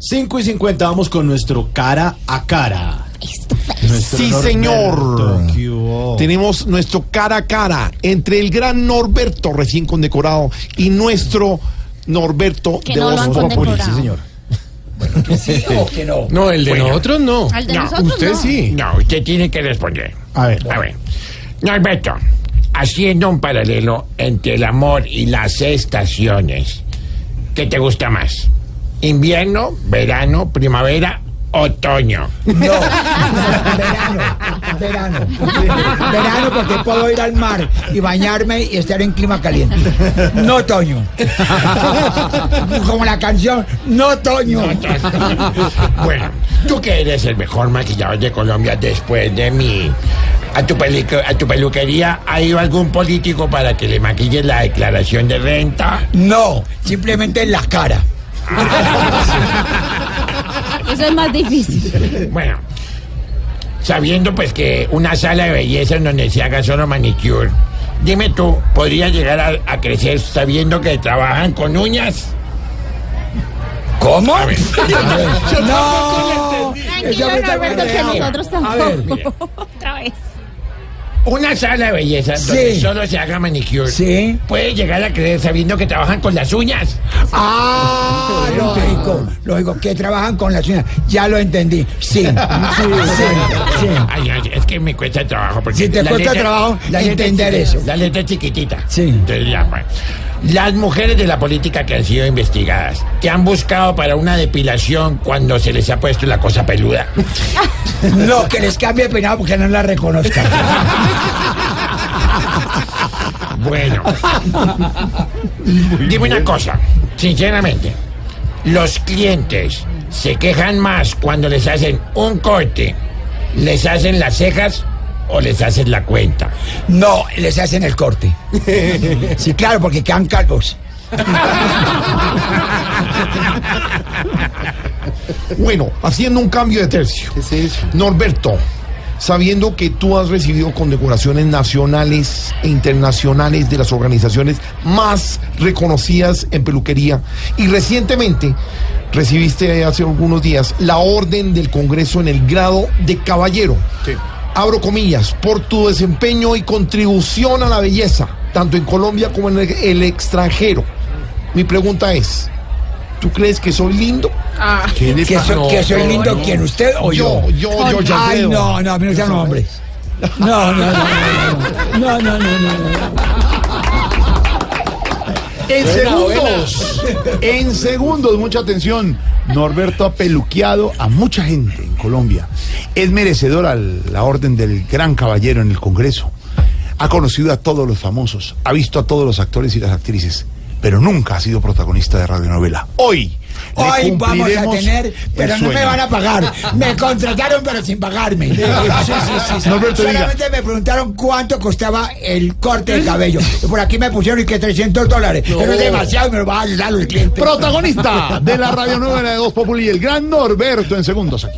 5 y 50 vamos con nuestro cara a cara. Nuestro Sí, Norberto. señor. Tenemos nuestro cara a cara entre el gran Norberto, recién condecorado, y nuestro Norberto Que de no lo Voz han Populi. condecorado. Sí, señor. No, el de nosotros no. Al de No, nosotros usted no. sí. No, usted tiene que responder. A ver. A ver. Norberto, haciendo un paralelo entre el amor y las estaciones, ¿qué te gusta más? ¿Invierno, verano, primavera, otoño? verano, verano. Verano porque puedo ir al mar y bañarme y estar en clima caliente. No otoño. Como la canción, no otoño. bueno, tú que eres el mejor maquillador de Colombia después de mí. ¿A tu, ¿A tu peluquería ha ido algún político para que le maquille la declaración de renta? No, simplemente en la cara. Eso es más difícil. Bueno, sabiendo pues que una sala de belleza en donde se haga solo manicure, dime tú, ¿podría llegar a, a crecer sabiendo que trabajan con uñas? ¿Cómo? A ver. No. Tranquilo, Norberto, que nosotros A ver, tampoco. Otra vez. Una sala de belleza donde Sí. solo se haga manicure. Sí. Puede llegar a creer sabiendo que trabajan con las uñas. Ah, lógico, lógico, que trabajan con las uñas. Ya lo entendí. Sí, sí, sí, sí. Ay, ay, es que me cuesta trabajo. Porque Sí, te la cuesta trabajo la letra es entender chiquita, eso. La letra es chiquitita. Sí. Entonces, ya, bueno. Las mujeres de la política que han sido investigadas, ¿te han buscado para una depilación cuando se les ha puesto la cosa peluda? No, que les cambie de peinado porque no la reconozcan. Bueno. Dime una cosa, sinceramente. Los clientes se quejan más cuando les hacen un corte, les hacen las cejas o les hacen la cuenta. No, les hacen el corte. Sí, claro, porque quedan calvos. Bueno, haciendo un cambio de tercio. Norberto, sabiendo que tú has recibido condecoraciones nacionales e internacionales de las organizaciones más reconocidas en peluquería y recientemente recibiste hace algunos días la orden del Congreso en el grado de caballero abro comillas, por tu desempeño y contribución a la belleza, tanto en Colombia como en el, extranjero. Mi pregunta es, ¿Tú crees que soy lindo? Ah, ¿Qué ¿Que, soy, que soy lindo no. quién? ¿Usted o yo? Yo, yo, yo ya Ay, no, no, a mí no sea. No, no, no, no, no, no, no, no. no en segundos, en segundos, mucha atención. Norberto ha peluqueado a mucha gente en Colombia. Es merecedor a la orden del gran caballero en el Congreso. Ha conocido a todos los famosos, ha visto a todos los actores y las actrices, pero nunca ha sido protagonista de radionovela. Hoy, Hoy vamos a tener, pero no me van a pagar. Me contrataron, pero sin pagarme. Sí, sí, sí. Solamente me preguntaron cuánto costaba el corte de cabello. Por aquí me pusieron y que 300 dólares. Pero es demasiado y me lo va a ayudar el cliente. Protagonista de la radionovela de Dos Populi, el gran Norberto en segundos aquí.